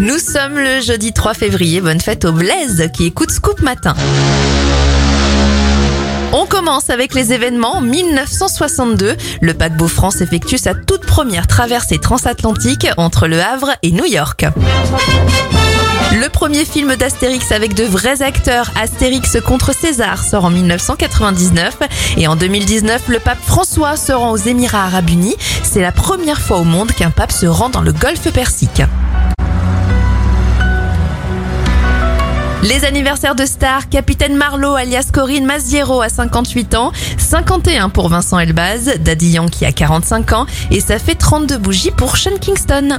Nous sommes le jeudi 3 février. Bonne fête au Blaise qui écoute Scoop Matin. On commence avec les événements. En 1962, le paquebot France effectue sa toute première traversée transatlantique entre Le Havre et New York. Le premier film d'Astérix avec de vrais acteurs, Astérix contre César, sort en 1999. Et en 2019, le pape François se rend aux Émirats arabes unis. C'est la première fois au monde qu'un pape se rend dans le golfe Persique. Les anniversaires de stars, Capitaine Marlowe alias Corinne Maziero à 58 ans, 51 pour Vincent Elbaz, Daddy Yankee à 45 ans et ça fait 32 bougies pour Sean Kingston.